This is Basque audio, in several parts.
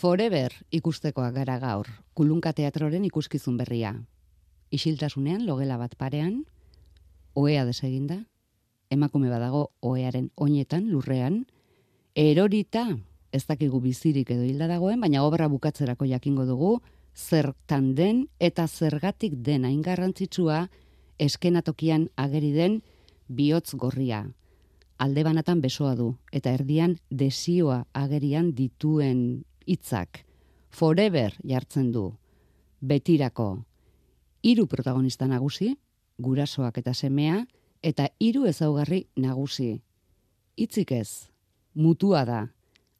Forever ikustekoa gara gaur, kulunka teatroren ikuskizun berria. Isiltasunean, logela bat parean, oea deseginda, emakume badago oearen oinetan, lurrean, erorita, ez dakigu bizirik edo hilda dagoen, baina obra bukatzerako jakingo dugu, zertan den eta zergatik den hain garrantzitsua eskenatokian ageri den bihotz gorria. Alde banatan besoa du, eta erdian desioa agerian dituen hitzak. Forever jartzen du, betirako. Hiru protagonista nagusi, gurasoak eta semea, eta hiru ezaugarri nagusi. Hitzik ez, mutua da.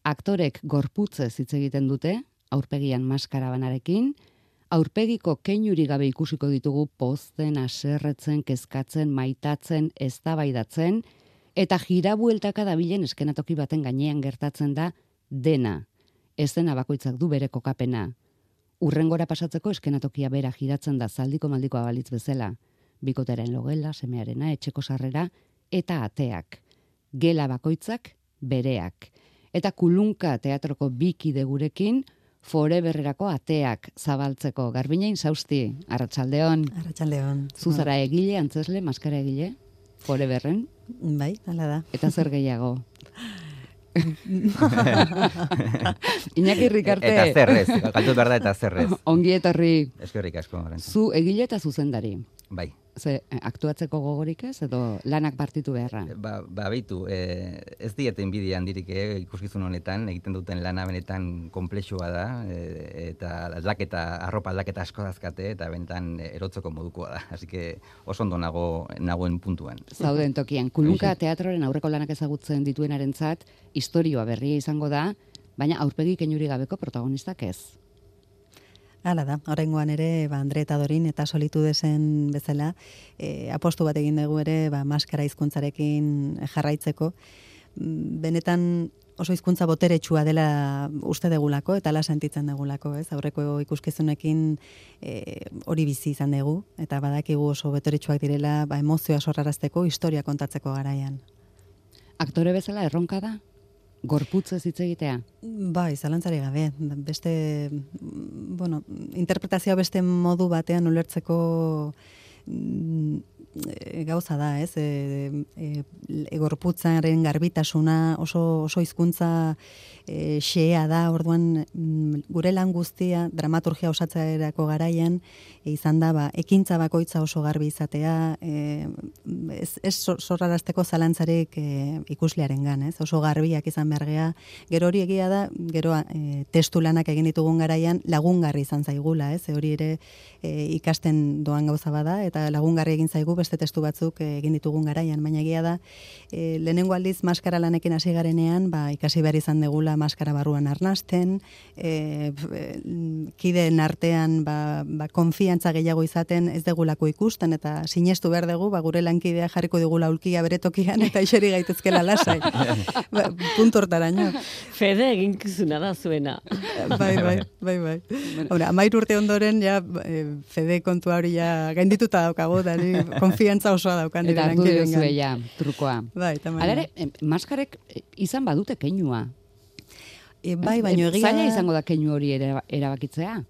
Aktorek gorputzez hitz egiten dute, aurpegian maskara banarekin, aurpegiko keinuri gabe ikusiko ditugu pozten, aserretzen, kezkatzen, maitatzen, eztabaidatzen eta jirabueltaka dabilen eskenatoki baten gainean gertatzen da dena. Ez dena bakoitzak du bere kokapena. Urrengora pasatzeko eskenatokia bera giratzen da zaldiko maldiko abalitz bezala. Bikotaren logela, semearena, etxeko sarrera eta ateak. Gela bakoitzak bereak. Eta kulunka teatroko bikide gurekin, foreberrerako ateak zabaltzeko. Garbinain zausti, arratsaldeon. Arratsaldeon. Zuzara egile, antzesle, maskara egile, foreberren. Bai, hala da. Eta zer gehiago. Iñaki Rikarte. Eta zerrez, galtu behar da eta zerrez. Ongi etorri. Eskerrik asko. Zu egile eta zuzendari. Bai. Ze, eh, aktuatzeko gogorik ez, edo lanak partitu beharra? Ba, ba beitu, e, ez dieten handirik handirik eh, ikuskizun honetan, egiten duten lana benetan komplexua da, e, eta aldaketa, arropa aldaketa asko dazkate, eta benetan erotzeko modukoa da. Así que oso ondo nago, nagoen puntuan. Zauden tokian, kulunka teatroren aurreko lanak ezagutzen dituenarentzat historioa berria izango da, baina aurpegi kenuri gabeko protagonistak ez. Hala da, horrengoan ere, ba, Andre eta Dorin eta solitu dezen bezala, e, apostu bat egin dugu ere, ba, maskara hizkuntzarekin jarraitzeko. Mm, benetan oso hizkuntza boteretsua dela uste degulako eta la sentitzen degulako, ez? Aurreko ikuskizunekin e, hori bizi izan dugu eta badakigu oso boteretsuak direla, ba emozioa sorrarazteko, historia kontatzeko garaian. Aktore bezala erronka da gorputz ez hitz egitea? Bai, zalantzari gabe. Beste, bueno, interpretazioa beste modu batean ulertzeko mm, gauza da, ez? E, e, e, garbitasuna oso, oso hizkuntza e, xea da, orduan mm, gure lan guztia dramaturgia osatzaerako garaian e, izan da, ba, ekintza bakoitza oso garbi izatea, e, ez, ez zorrarazteko zalantzarik e, ikuslearen gan, ez? Oso garbiak izan behar gea, gero hori egia da, gero e, testu lanak egin ditugun garaian lagungarri izan zaigula, ez? E, hori ere e, ikasten doan gauza bada, eta lagungarri egin zaigu beste testu batzuk egin ditugun garaian, baina egia da, e, lehenengo aldiz maskara lanekin hasi garenean, ba, ikasi behar izan degula maskara barruan arnasten, e, kideen artean ba, ba, konfiantza gehiago izaten ez degulako ikusten, eta sinestu behar dugu, ba, gure lankidea jarriko digula ulkia beretokian, eta iseri gaitezkela lasai. ba, puntortaraino. Fede egin kizuna da zuena. bai, bai, bai, bai. Hora, amair urte ondoren, ja, e, Fede kontua hori ja gaindituta daukago, da, konfiantza osoa daukan. Eta hartu duzu ja, trukoa. Bai, Alare, maskarek izan badute keinua. E, bai, baino egia... Zaila izango da keinu hori erabakitzea?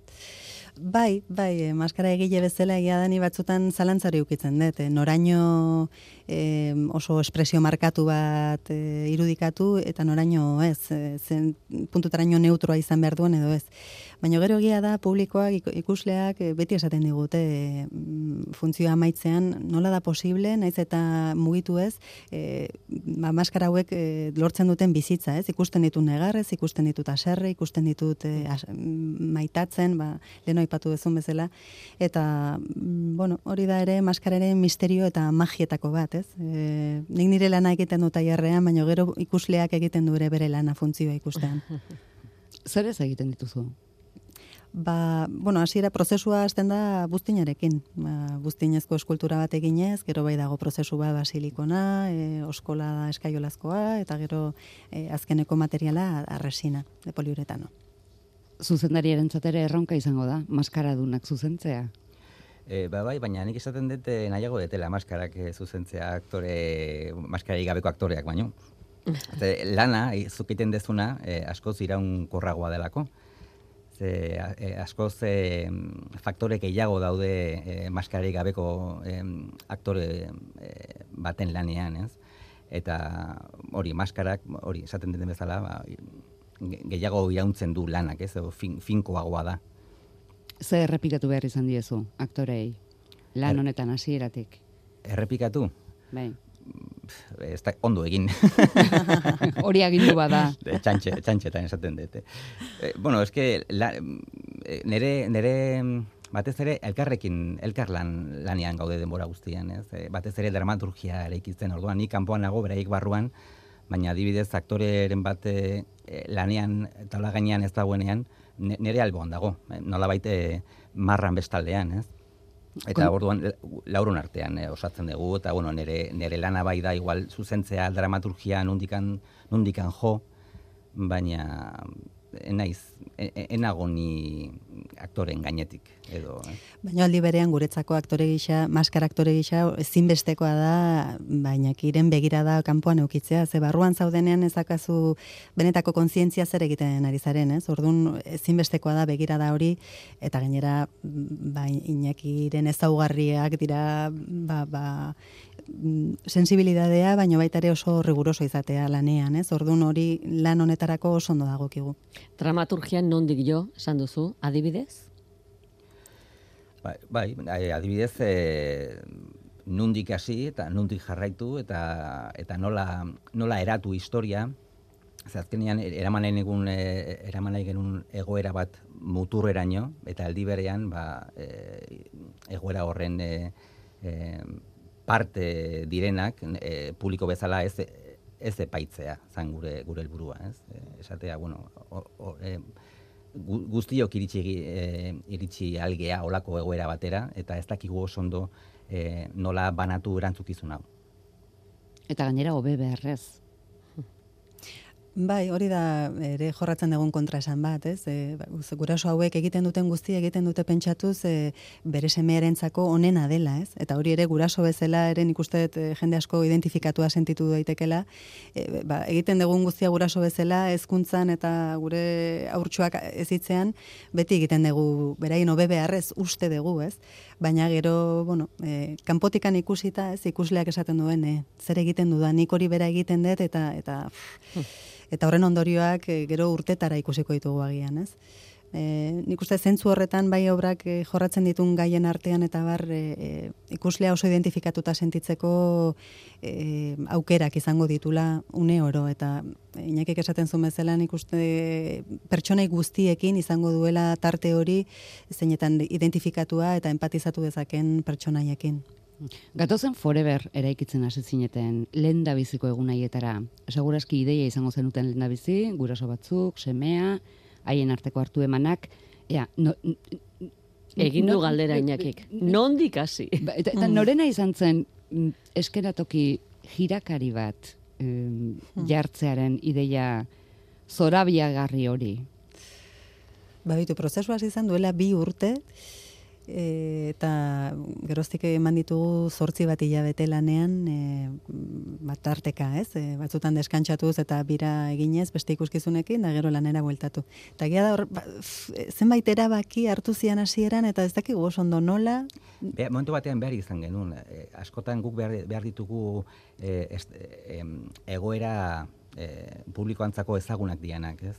Bai, bai, e, maskara egile bezala egia dani batzutan zalantzari ukitzen dut. E, noraino e, oso espresio markatu bat e, irudikatu eta noraino ez, e, zen puntutaraino neutroa izan behar duen edo ez. Baina gero egia da publikoak ikusleak eh, beti esaten digute e, funtzioa amaitzean nola da posible, naiz eta mugitu ez, e, ba, maskara hauek lortzen duten bizitza, ez? Ikusten ditu negarrez, ikusten ditut aserre, ikusten ditut e, maitatzen, ba, leno ipatu dezun bezala, eta, mm, bueno, hori da ere maskararen misterio eta magietako bat, ez? E, nik nire lana egiten dut aierrean, baina gero ikusleak egiten du ere bere lana funtzioa ikustean. Zer ez egiten dituzu? Ba, bueno, hasiera prozesua hasten da buztinarekin. Ba, buztinezko eskultura bat eginez, gero bai dago prozesu bat basilikona, e, oskola da eskaiolazkoa, eta gero e, azkeneko materiala arresina, de poliuretano. Zuzendari erantzatere erronka izango da, maskara dunak zuzentzea? E, ba, bai, baina nik esaten dut e, nahiago detela maskarak e, zuzentzea aktore, maskara gabeko aktoreak baino. lana, zukiten dezuna, e, askoz iraun korragoa delako ze e, askoz e, faktore gehiago daude e, maskararik gabeko e, aktore e, baten lanean, ez? Eta hori, maskarak, hori, esaten den bezala, ba, gehiago irauntzen du lanak, ez? Edo fin, finkoagoa da. Ze errepikatu behar izan diezu, aktorei, lan honetan hasieratik. Errepikatu? Bai. Ez da, ondo egin. Hori agindu bada. txantxe, txantxetan esaten dut. Eh, bueno, eske, la, eh, nere, nere batez ere elkarrekin, elkarlan lanean gaude denbora guztian, ez? Eh, batez ere dramaturgia eraikitzen, orduan, ni kanpoan nago, beraik barruan, baina adibidez aktoreren bat eh, lanean taula gainean ez dagoenean, nere alboan dago, nola baite marran bestaldean, ez? Eta orduan laurun artean eh, osatzen dugu eta bueno, nere nere lana bai da igual zuzentzea dramaturgia nundikan nundikan jo baina naiz e, e, enago ni aktoren gainetik edo eh? baina aldi berean guretzako aktore gisa maskara aktore gisa ezinbestekoa da baina kiren begirada kanpoan eukitzea ze barruan zaudenean ezakazu benetako kontzientzia zer egiten ari zaren ez ordun ezinbestekoa da begirada hori eta gainera ba inakiren ezaugarriak dira ba, ba Mm, sensibilidadea, baina baita ere oso riguroso izatea lanean, ez? Ordun hori lan honetarako oso ondo dagokigu. Dramaturgian nondik jo, esan duzu, adibidez? Bai, bai, adibidez, e, nundik hasi eta nundik jarraitu eta eta nola, nola eratu historia, Azkenean, eraman nahi egun, e, eraman nahi genuen egoera bat muturreraino, eta aldi berean, ba, e, egoera horren e, e, parte direnak e, publiko bezala ez ez epaitzea zan gure gure helburua, ez? E, esatea, bueno, o, o, e, guztiok iritsi e, iritsi algea olako egoera batera eta ez dakigu oso ondo e, nola banatu erantzukizun hau. Eta gainera hobe beharrez. Bai, hori da ere jorratzen dugun kontra esan bat, ez? E, guraso hauek egiten duten guzti egiten dute pentsatuz e, bere semearentzako onena dela, ez? Eta hori ere guraso bezala ere ikuste dut e, jende asko identifikatua sentitu daitekela, e, ba, egiten dugun guztia guraso bezala hezkuntzan eta gure aurtsuak ezitzean beti egiten dugu beraien hobe beharrez uste dugu, ez? Baina gero, bueno, e, kanpotikan ikusita, ez ikusleak esaten duen, e, zer egiten dudan, nik hori bera egiten dut eta eta eta horren ondorioak e, gero urtetara ikusiko ditugu agian, ez? E, nik uste zentzu horretan bai obrak e, jorratzen ditun gaien artean eta bar e, ikuslea oso identifikatuta sentitzeko e, aukerak izango ditula une oro eta inakik esaten zuen bezala nik uste pertsonai guztiekin izango duela tarte hori zeinetan identifikatua eta empatizatu dezaken pertsonaiekin. Gatozen forever eraikitzen hasi zineten lenda biziko egunaietara. Segurazki ideia izango zenuten lenda bizi, guraso batzuk, semea, haien arteko hartu emanak. Ea, no, Egin du galdera inakik. Nondik hasi? Ba, eta, eta norena izan zen mm, eskenatoki jirakari bat um, jartzearen ideia zorabiagarri hori? Ba, bitu, prozesua izan duela bi urte, e, eta geroztik eman ditugu zortzi bat hilabete lanean e, bat arteka, ez? E, batzutan deskantsatuz eta bira eginez beste ikuskizunekin da gero lanera bueltatu. Eta gira da hor, ba, zenbait erabaki hartu zian hasieran eta ez dakigu oso ondo nola? Be, momentu batean behar izan genuen, e, askotan guk behar, behar ditugu e, egoera e, publikoantzako ezagunak dianak, ez?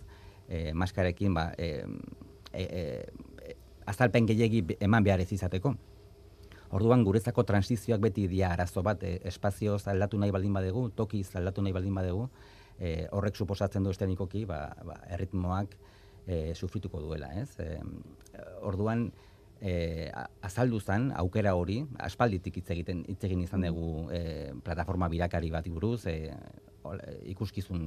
E, maskarekin, ba, e, e, azalpen gehiegi eman behar ez izateko. Orduan guretzako transizioak beti dia arazo bat, e, espazio aldatu nahi baldin badegu, toki aldatu nahi baldin badegu, e, horrek suposatzen du estenikoki, ba, ba, erritmoak e, sufrituko duela, ez? E, orduan, e, azaldu zen, aukera hori, aspalditik hitz egiten hitz egin izan dugu e, plataforma birakari bat buruz, e, ikuskizun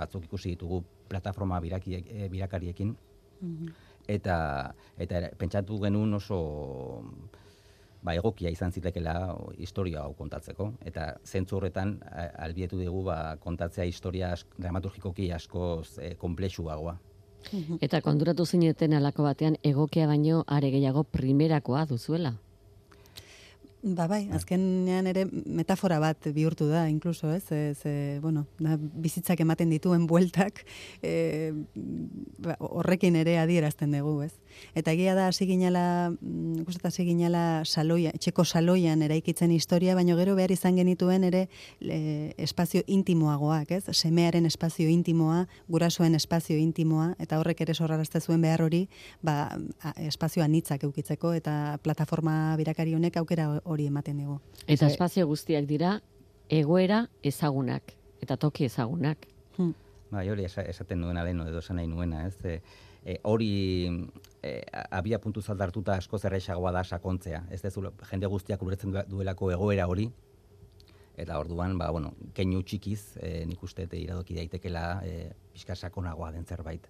batzuk ikusi ditugu plataforma biraki, e, birakariekin, mm eta eta pentsatu genuen oso ba, egokia izan zitekela historia hau kontatzeko eta zentzu horretan albietu dugu ba, kontatzea historia dramaturgikoki asko e, komplexuagoa. Eta konduratu zineten alako batean egokia baino are gehiago primerakoa duzuela. Ba bai, azkenean ere metafora bat bihurtu da, incluso, ez? Ez, e, bueno, da, bizitzak ematen dituen bueltak e, ba, horrekin ere adierazten dugu, ez? Eta egia da hasi ginela, mm, hasi ginela saloia, etxeko saloian eraikitzen historia, baino gero behar izan genituen ere e, espazio intimoagoak, ez? Semearen espazio intimoa, gurasoen espazio intimoa, eta horrek ere sorrarazte zuen behar hori, ba, espazio anitzak eukitzeko, eta plataforma birakari honek aukera hori ematen dugu. Eta espazio guztiak dira egoera ezagunak eta toki ezagunak. Hmm. Bai, hori esaten nuena leno edo esan nahi nuena, ez? E, e, hori e, abia puntu zaldartuta asko zerrexagoa da sakontzea. Ez dezu, jende guztiak ulertzen duelako egoera hori, eta orduan, ba, bueno, keinu txikiz, e, nik uste, iradoki daitekela e, pixka sakonagoa den zerbait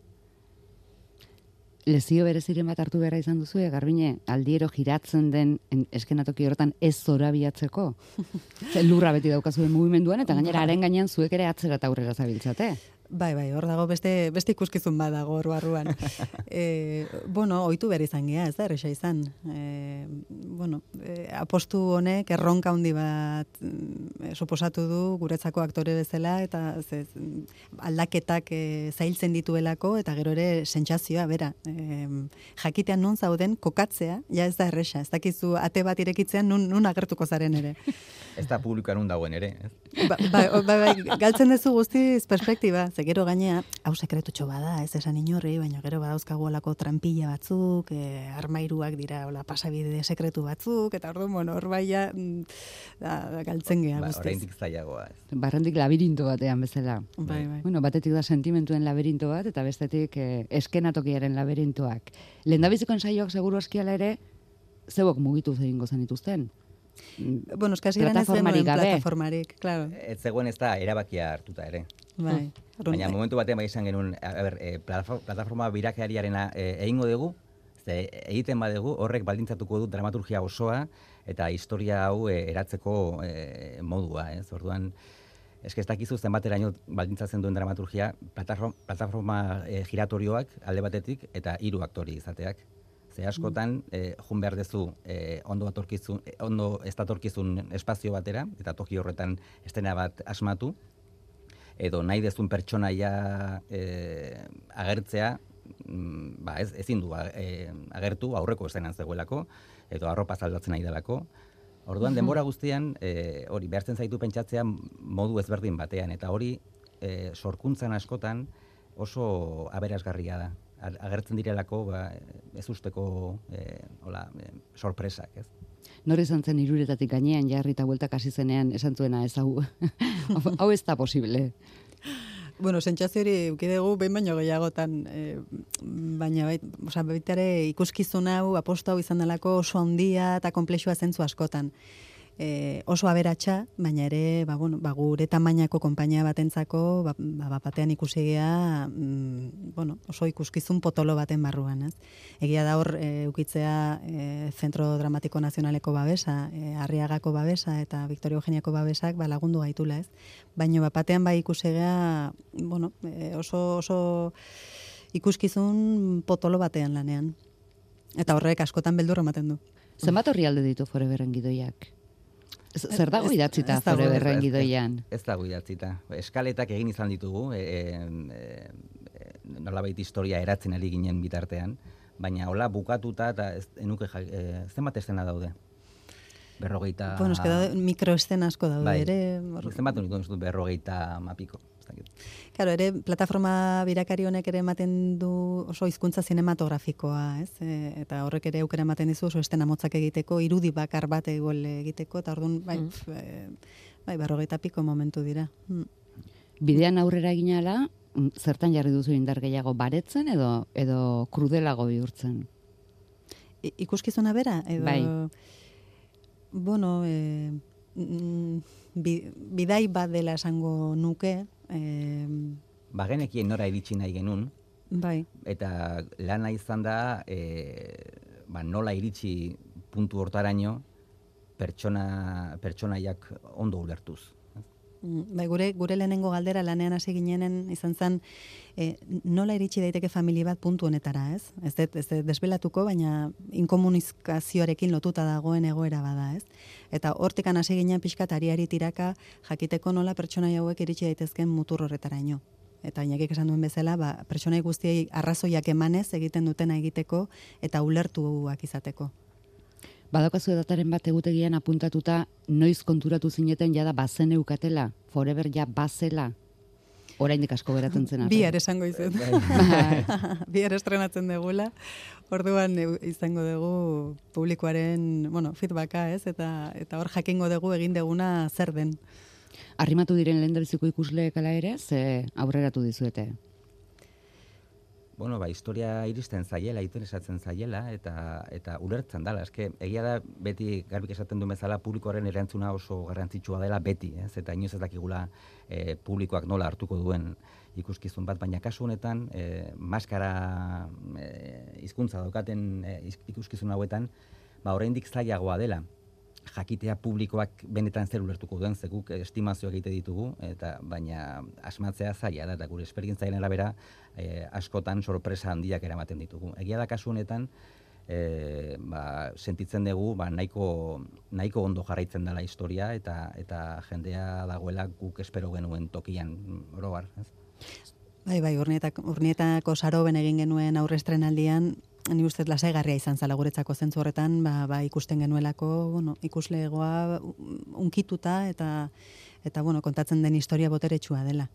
lezio bereziren bat hartu behar izan duzu, garbine, aldiero giratzen den eskenatoki horretan ez zorabiatzeko. lurra beti daukazuen mugimenduan, eta gainera bai. haren gainean zuek ere atzera eta aurrera zabiltzate. Bai, bai, hor dago beste, beste ikuskizun badago hor barruan. e, bueno, oitu behar izan gea, ez da, erresa izan. E, bueno, e, apostu honek erronka handi bat e, suposatu du guretzako aktore bezala, eta ez, aldaketak e, zailtzen dituelako, eta gero ere sentsazioa bera. E, jakitean non zauden, kokatzea, ja ez da erresa. Ez dakizu ate bat irekitzean nun, nun agertuko zaren ere. ez da publikoan dagoen ere. Ba, ba, ba, ba, galtzen duzu guztiz perspektiba, ze gero gainea, hau sekretutxo bada, ez esan inorri, baina gero badauzkagu olako trampilla batzuk, e, armairuak dira, hola, pasabide sekretu batzuk, eta ordu, bueno, hor baia, mm, da, galtzen geha, ba, Horreindik zailagoa. Barrendik labirinto batean bezala. Bai, bai. Bueno, batetik da sentimentuen labirinto bat, eta bestetik eh, eskenatokiaren labirintoak. Lendabiziko ensaioak seguru eskiala ere, zebok mugitu zein gozan ituzten. Bueno, eskasi plataformarik gabe. Plataformarik, claro. Ez zegoen ez da erabakia hartuta ere. Bai. Baina momentu batean bai izan genuen, a ber, e, plataforma birakeariarena e, egingo dugu, ze egiten badegu horrek baldintzatuko du dramaturgia osoa eta historia hau e, eratzeko e, modua, ez? Orduan eske ez dakizu zenbateraino baldintzatzen duen dramaturgia plataforma, plataforma e, giratorioak alde batetik eta hiru aktori izateak. Ze askotan, eh, jun behar dezu, eh, ondo, atorkizun, eh, ondo ez espazio batera, eta toki horretan estena bat asmatu, edo nahi dezun pertsonaia eh, agertzea, mm, ba, ez, ezin du eh, agertu aurreko estenan zegoelako, edo arropa zaldatzen nahi delako. Orduan, denbora guztian, eh, hori, behartzen zaitu pentsatzea modu ezberdin batean, eta hori, eh, sorkuntzan askotan oso aberasgarria da agertzen direlako ba, ez usteko e, hola, e, sorpresak, ez? Nor izan zen iruretatik gainean jarri eta bueltak hasi zenean esan zuena ez hau, hau ez da posible. Bueno, sentsazio hori ukidegu behin baino gehiagotan, e, baina bait, oza, baitare ikuskizun hau, aposto hau izan delako oso handia eta komplexua zentzu askotan e, oso aberatsa, baina ere, ba, bueno, ba, gure tamainako konpainia batentzako, ba, ba, batean ikusigea, mm, bueno, oso ikuskizun potolo baten barruan, ez? Egia da hor, e, ukitzea e, Zentro Dramatiko Nazionaleko babesa, e, Arriagako babesa eta Victoria Eugeniako babesak ba, lagundu gaitula, ez? Baina bat batean bai ikusegea, bueno, e, oso, oso ikuskizun potolo batean lanean. Eta horrek askotan beldur ematen du. Zenbat horri alde ditu foreverren gidoiak? Zer dago idatzita zure berren gidoian? Ez, dago idatzita. Eskaletak egin izan ditugu, e, e, e, nolabait historia eratzen ari ginen bitartean, baina hola bukatuta eta ez enuke e, zenbat estena daude? Berrogeita... Bueno, eske da mikroestena asko daude bai. ere. Zenbat unitu berrogeita mapiko. Claro, ere plataforma birakari honek ere ematen du oso hizkuntza sinematografikoa, ez? E, eta horrek ere aukera ematen dizu oso estena motzak egiteko, irudi bakar bat egol egiteko eta ordun bai, mm. e, bai, berrogeita piko momentu dira. Mm. Bidean aurrera ginala, mm, zertan jarri duzu indar gehiago baretzen edo edo krudelago bihurtzen? I, ikuskizuna bera edo bai. Bueno, e, bidai bat dela esango nuke, Eh, ba, genekien nora iritsi nahi genun. Bai. Eta lana izan da, e, ba, nola iritsi puntu hortaraino, pertsona, pertsonaiak ondo ulertuz. Mm, Bai, gure, gure lehenengo galdera lanean hasi ginenen izan zen e, nola iritsi daiteke familia bat puntu honetara, ez? Ez dut, ez dut desbelatuko, baina inkomunikazioarekin lotuta dagoen egoera bada, ez? Eta hortikan hasi ginen pixkat ariari tiraka jakiteko nola pertsonai hauek iritsi daitezken mutur horretaraino. Eta inakik esan duen bezala, ba, pertsonai guztiei arrazoiak emanez egiten dutena egiteko eta ulertuak izateko. Badaukazu dataren bat egutegian apuntatuta noiz konturatu zineten jada bazen eukatela, forever ja bazela. Oraindik asko geratzen zen. Bihar esango izut. Bai. Bihar estrenatzen degula. Orduan e, izango dugu publikoaren, bueno, feedbacka, ez? Eta eta hor jakingo dugu egin deguna zer den. Arrimatu diren lehendabiziko ikusleek ala ere, ze aurreratu dizuete. Bueno, ba, historia iristen zaiela, interesatzen zaiela, eta eta ulertzen dala. Eske, egia da, beti garbik esaten du bezala, publikoaren erantzuna oso garrantzitsua dela beti, ez? Eta inoz ez dakigula e, publikoak nola hartuko duen ikuskizun bat, baina kasu honetan, e, maskara e, hizkuntza daukaten e, ikuskizun hauetan, ba, oraindik zailagoa dela jakitea publikoak benetan zer ulertuko duen, ze guk estimazioak egite ditugu, eta baina asmatzea zaila da, eta gure esperientzaren arabera e, askotan sorpresa handiak eramaten ditugu. Egia da kasu honetan, e, ba, sentitzen dugu ba, nahiko, nahiko ondo jarraitzen dela historia, eta eta jendea dagoela guk espero genuen tokian, orobar, ez? Bai, bai, urnietako, urnietako saroben egin genuen aurre estrenaldian, ni ustez lasaigarria izan zala guretzako zentzu horretan, ba, ba ikusten genuelako, bueno, ikuslegoa unkituta eta eta bueno, kontatzen den historia boteretsua dela.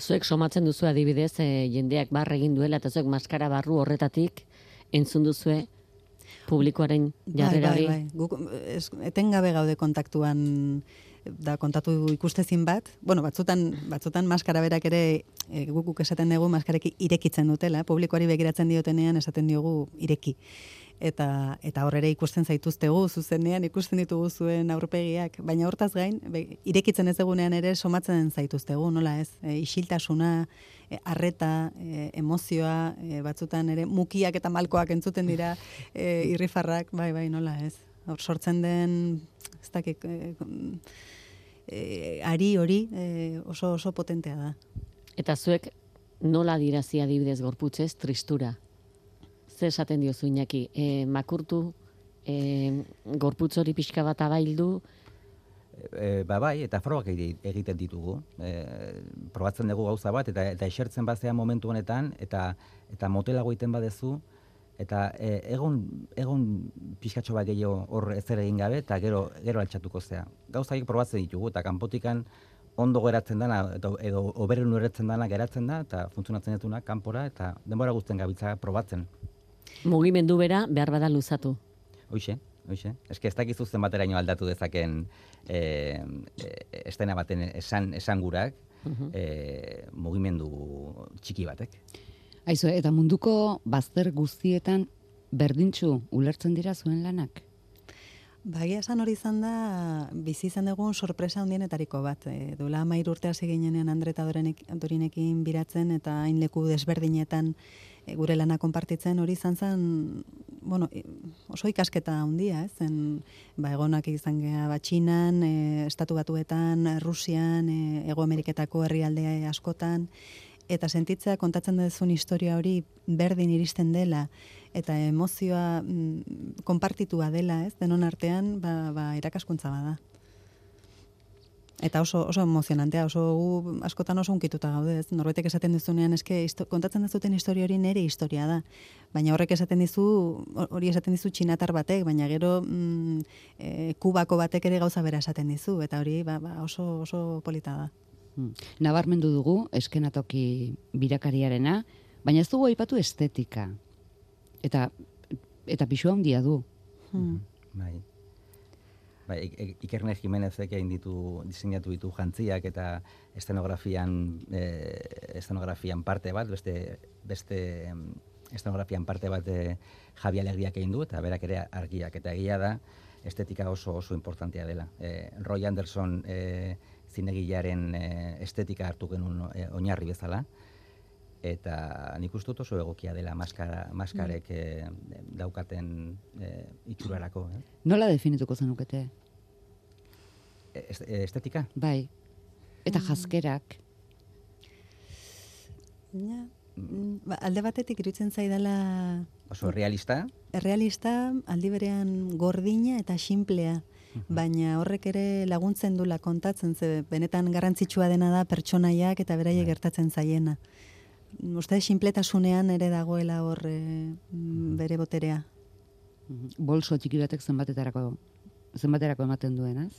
Zuek somatzen duzu adibidez, e, jendeak barre egin duela, eta zuek maskara barru horretatik entzun duzue publikoaren jarrera hori. Bai, bai, bai. Guk etengabe gaude kontaktuan da kontatu ikustezin bat. Bueno, batzutan, batzutan maskara berak ere e, guk guk esaten dugu maskareki irekitzen dutela, publikoari begiratzen diotenean esaten diogu ireki. Eta eta hor ere ikusten zaituztegu zuzenean ikusten ditugu zuen aurpegiak, baina hortaz gain be, irekitzen ez egunean ere somatzen zaituztegu, nola ez? E, isiltasuna, e, arreta, e, emozioa, e, batzutan ere mukiak eta malkoak entzuten dira, e, irrifarrak, bai, bai, nola ez? Hor sortzen den, ez dakik, e, e, ari hori e, oso oso potentea da. Eta zuek nola dirazi adibidez gorputzez tristura? Zer esaten diozu Iñaki? E, makurtu, e, gorputz hori pixka bat abaildu, E, ba bai, eta frogak egi- egiten ditugu. E, probatzen dugu gauza bat, eta eta esertzen bazea momentu honetan, eta eta motelago egiten badezu, eta e, egon, egon pixkatxo bat gehiago hor ezer egin gabe, eta gero, gero altxatuko zea. Gauza horiek probatzen ditugu, eta kanpotikan ondo geratzen dana, edo, edo oberen uretzen dana geratzen da, eta funtzionatzen dutuna kanpora, eta denbora guztien gabiltza probatzen. mugimendu bera behar bada luzatu. Hoixe, hoixe. Eske ez dakizu zenbateraino aldatu dezaken e, e, estena baten esan esangurak e, mugimendu txiki batek. Aizu, eta munduko bazter guztietan berdintxu ulertzen dira zuen lanak? Bagia esan hori izan da, bizi izan dugun sorpresa handienetariko bat. E, duela amairu urte hasi ginenean Andre eta Dorenek- Dorinekin biratzen eta hain leku desberdinetan e, gure lana konpartitzen hori izan zen, bueno, e, oso ikasketa handia, ez? Zen, ba, egonak izan gea batxinan, e, estatu batuetan, Rusian, e, Ego Ameriketako herrialde askotan, eta sentitzea kontatzen duzun historia hori berdin iristen dela, eta emozioa mm, konpartitua dela, ez, denon artean, ba, ba irakaskuntza bada. Eta oso, oso emozionantea, oso gu askotan oso unkituta gaude, ez? Norbaitek esaten dizunean, eske histo- kontatzen duzuten historia hori nere historia da. Baina horrek esaten dizu, hori esaten dizu txinatar batek, baina gero mm, e, kubako batek ere gauza bera esaten dizu, eta hori ba, ba, oso, oso polita da. Hmm. Nabarmendu dugu eskenatoki birakariarena, baina ez dugu aipatu estetika. Eta eta pixua handia du. Hmm. Bai. Bai, Ik- Ik- Ikerne Jimenezek egin ditu diseinatu ditu jantziak eta estenografian eh, estenografian parte bat, beste beste estenografian parte bat eh, Javi Alegriak egin du eta berak ere argiak eta egia da estetika oso oso importantea dela. Eh, Roy Anderson eh, zinegilaren eh, estetika hartu genuen eh, oinarri bezala eta nik uste dut oso egokia dela maskara, maskarek eh, daukaten eh, itxurarako. Eh? Nola definituko zenukete? Est- estetika? Bai, Eta jaskerak, Ja, mm, ba, alde batetik iruditzen zaidala Oso realista, errealista, aldi berean gordina eta xinplea. Baina horrek ere laguntzen dula kontatzen, ze benetan garrantzitsua dena da pertsonaiak eta beraiek gertatzen zaiena. Uste xinpletasunean ere dagoela hor mm, bere boterea. bolso txiki batek zenbatetarako zenbaterako ematen duenaz.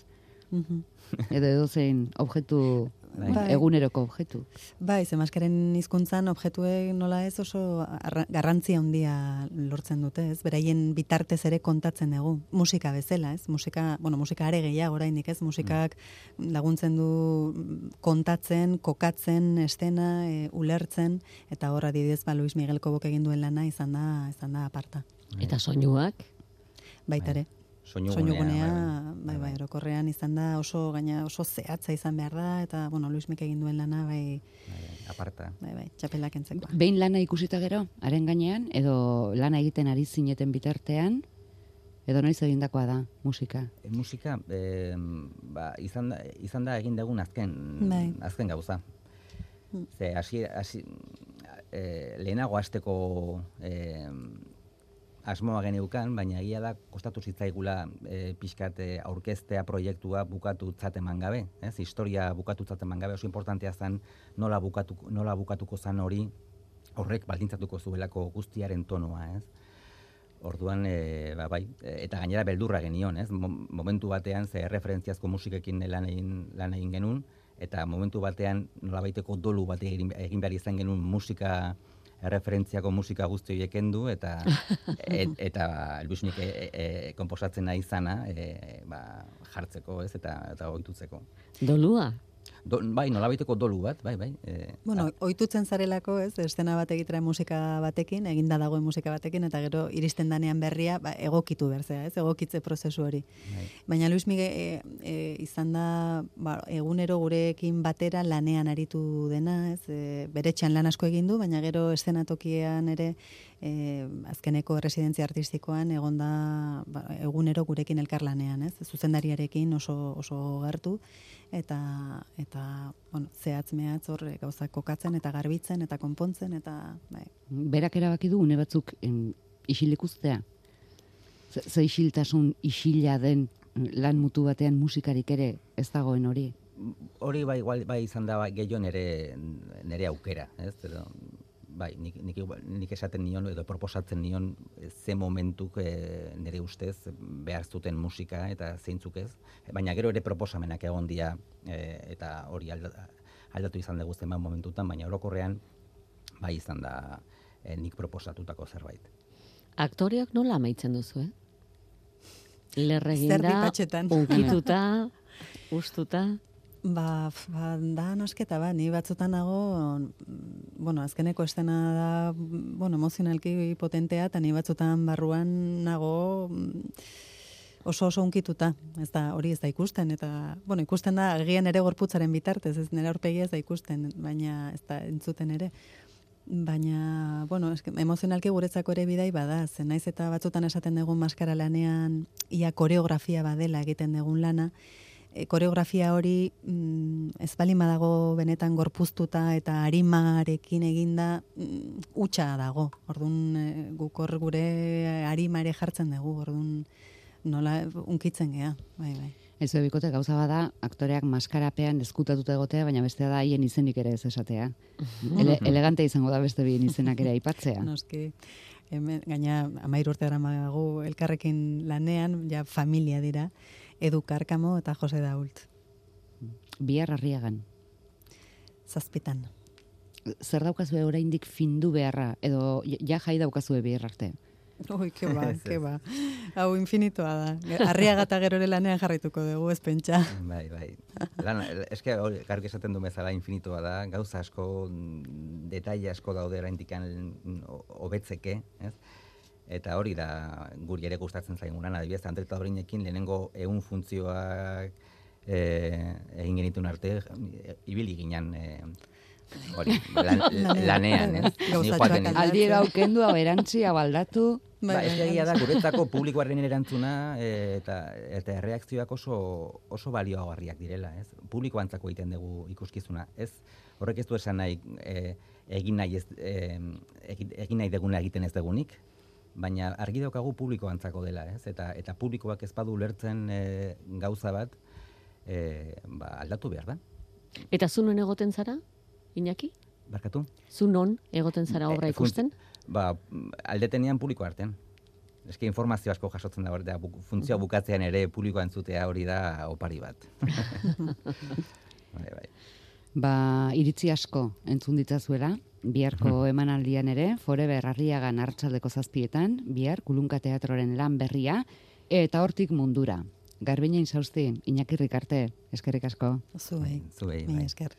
Mhm. Edo edo zein objektu, Bai. eguneroko objektu. Bai, ze maskaren hizkuntzan objektuek nola ez oso arra- garrantzia handia lortzen dute, ez? Beraien bitartez ere kontatzen dugu. Musika bezala, ez? Musika, bueno, musika are gehiago oraindik, ez? Musikak laguntzen du mm, kontatzen, kokatzen, estena, e, ulertzen eta hor adibidez ba Luis Miguel Kobok egin duen lana izan da, izan da aparta. Eta soinuak, Baita ere. soinu Soinugunea, bai, bai, orokorrean izan da oso gaina oso zehatza izan behar da eta bueno, Luis Miguel egin duen lana bai, aparta. bai, bai, txapelak entzeko. Behin lana ikusita gero, haren gainean, edo lana egiten ari zineten bitartean, edo noiz egindakoa da musika. E, musika, e, ba, izan, da, izan da egin dugun azken, Bai. azken gauza. Mm. Ze, hasi, hasi, e, lehenago hasteko e, asmoa geneukan, baina egia da kostatu zitzaigula e, pixkat e, aurkeztea proiektua bukatu eman gabe. Ez? Historia bukatu eman gabe, oso importantea zen nola, bukatu, nola bukatuko zen hori horrek baldintzatuko zuelako guztiaren tonoa, ez? Orduan, e, ba, bai, e, eta gainera beldurra genion, ez? Mo- Momentu batean, ze referentziazko musikekin lan egin, lan egin genuen, eta momentu batean nolabaiteko dolu bat egin, egin behar izan genuen musika erreferentziako musika guzti horiek kendu eta et, eta Luisnik e, e, e, konposatzen nahi izana e, ba, jartzeko, ez? Eta eta ohitutzeko. dolua. Do, bai, nolabaiteko dolu bat, bai, bai. E, Bueno, ohitutzen zarelako, ez, estena bat egitera musika batekin, eginda dagoen musika batekin, eta gero iristen danean berria, ba, egokitu berzea, ez, egokitze prozesu hori. bai. Baina Luis Miguel e, e, izan da ba, egunero gurekin batera lanean aritu dena, ez, e, bere txan lan asko egin du, baina gero eszenatokian ere e, azkeneko residentzia artistikoan egonda ba, egunero gurekin elkarlanean, ez, zuzendariarekin oso, oso gertu, eta, eta bueno, zehatz mehatz hor e, gauzak kokatzen eta garbitzen eta konpontzen, eta bai, Berak erabaki du une batzuk em, isilik uztea. Ze, ze isiltasun isila den lan mutu batean musikarik ere ez dagoen hori. hori bai, igual, bai izan da bai, gehiago nere, nere aukera, ez? Edo, bai, nik, nik, nik esaten nion edo proposatzen nion eh, ze momentuk e, nire ustez behar zuten musika eta zeintzuk ez. Baina gero ere proposamenak egon dira e, eta hori alda, aldatu izan dugu zenbat momentutan, baina orokorrean bai izan da e, nik proposatutako zerbait. Aktoreok nola amaitzen duzu, eh? Lerre Zer eginda, ditatxetan. unkituta, ustuta. Ba, ba, da nasketa ba, ni batzutan nago, mm, bueno, azkeneko estena da, mm, bueno, emozionalki potentea, eta ni batzutan barruan nago mm, oso oso unkituta. Ez da, hori ez da ikusten, eta, bueno, ikusten da, agian ere gorputzaren bitartez, ez nire aurpegia ez da ikusten, baina ez da entzuten ere. Baina, bueno, eske, emozionalki guretzako ere bidai bada, zen naiz eta batzutan esaten dugun maskara lanean ia koreografia badela egiten dugun lana, e, koreografia hori mm, ez balin badago benetan gorpuztuta eta arimarekin eginda mm, utxa dago. Orduan e, guk hor gure arima ere jartzen dugu, orduan nola unkitzen gea, bai, bai. Ez bikote gauza bada, aktoreak maskarapean eskutatuta egotea, baina bestea da haien izenik ere ez esatea. Ele, elegante izango da beste bien izenak ere aipatzea. Noski, hemen, gaina amairu urte daramagu elkarrekin lanean, ja familia dira, Edu Karkamo eta Jose Dault, Bihar harriagan. zazpitan. Zer daukazue oraindik findu beharra, edo ja jai daukazue bihar arte. Ui, ke ba, ke ba. Hau infinitoa da. Arriaga eta gero ere lanean jarraituko dugu, ez pentsa. Bai, bai. Lan, eske hori garbi esaten du bezala infinitoa da, gauza asko, detaile asko daude oraindikan mm, hobetzeke, ez? Eta hori da guri ere gustatzen zaigun lan, adibidez, Andre Taurinekin lehenengo ehun funtzioak eh, egin genituen arte, e, ibili ginen e, hori, lan, lanean, ez? Ni Gauzatxoak joaten naiz. aldatzen. Aldi gaukendu, hau erantzi, hau aldatu. Bai, Ba, ez bai, egia da, bai. guretzako publikoaren erantzuna e, eta, eta erreakzioak oso, oso balioagarriak direla, ez? Publikoantzako egiten dugu ikuskizuna, ez? Horrek ez du esan nahi, e, egin nahi, ez, e, egin nahi deguna egiten ez degunik, baina argi daukagu publikoantzako dela, ez? Eta, eta publikoak ez badu ulertzen e, gauza bat, e, ba, aldatu behar da. Eta zu non egoten zara, Iñaki? Barkatu? Zu non egoten zara obra E, ikusten? Ba, aldetenean publiko artean. Eske informazio asko jasotzen da, bu, funtzioa bukatzean ere publikoa entzutea hori da opari bat. bai, bai. Ba, iritzi asko entzun ditzazuela, biharko emanaldian ere, Forever Arriagan hartzaldeko zazpietan, bihar Kulunka Teatroren lan berria, eta hortik mundura. Garbina inzausti, Iñaki Rikarte, eskerrik asko. Zuei. Zuei, bai. esker.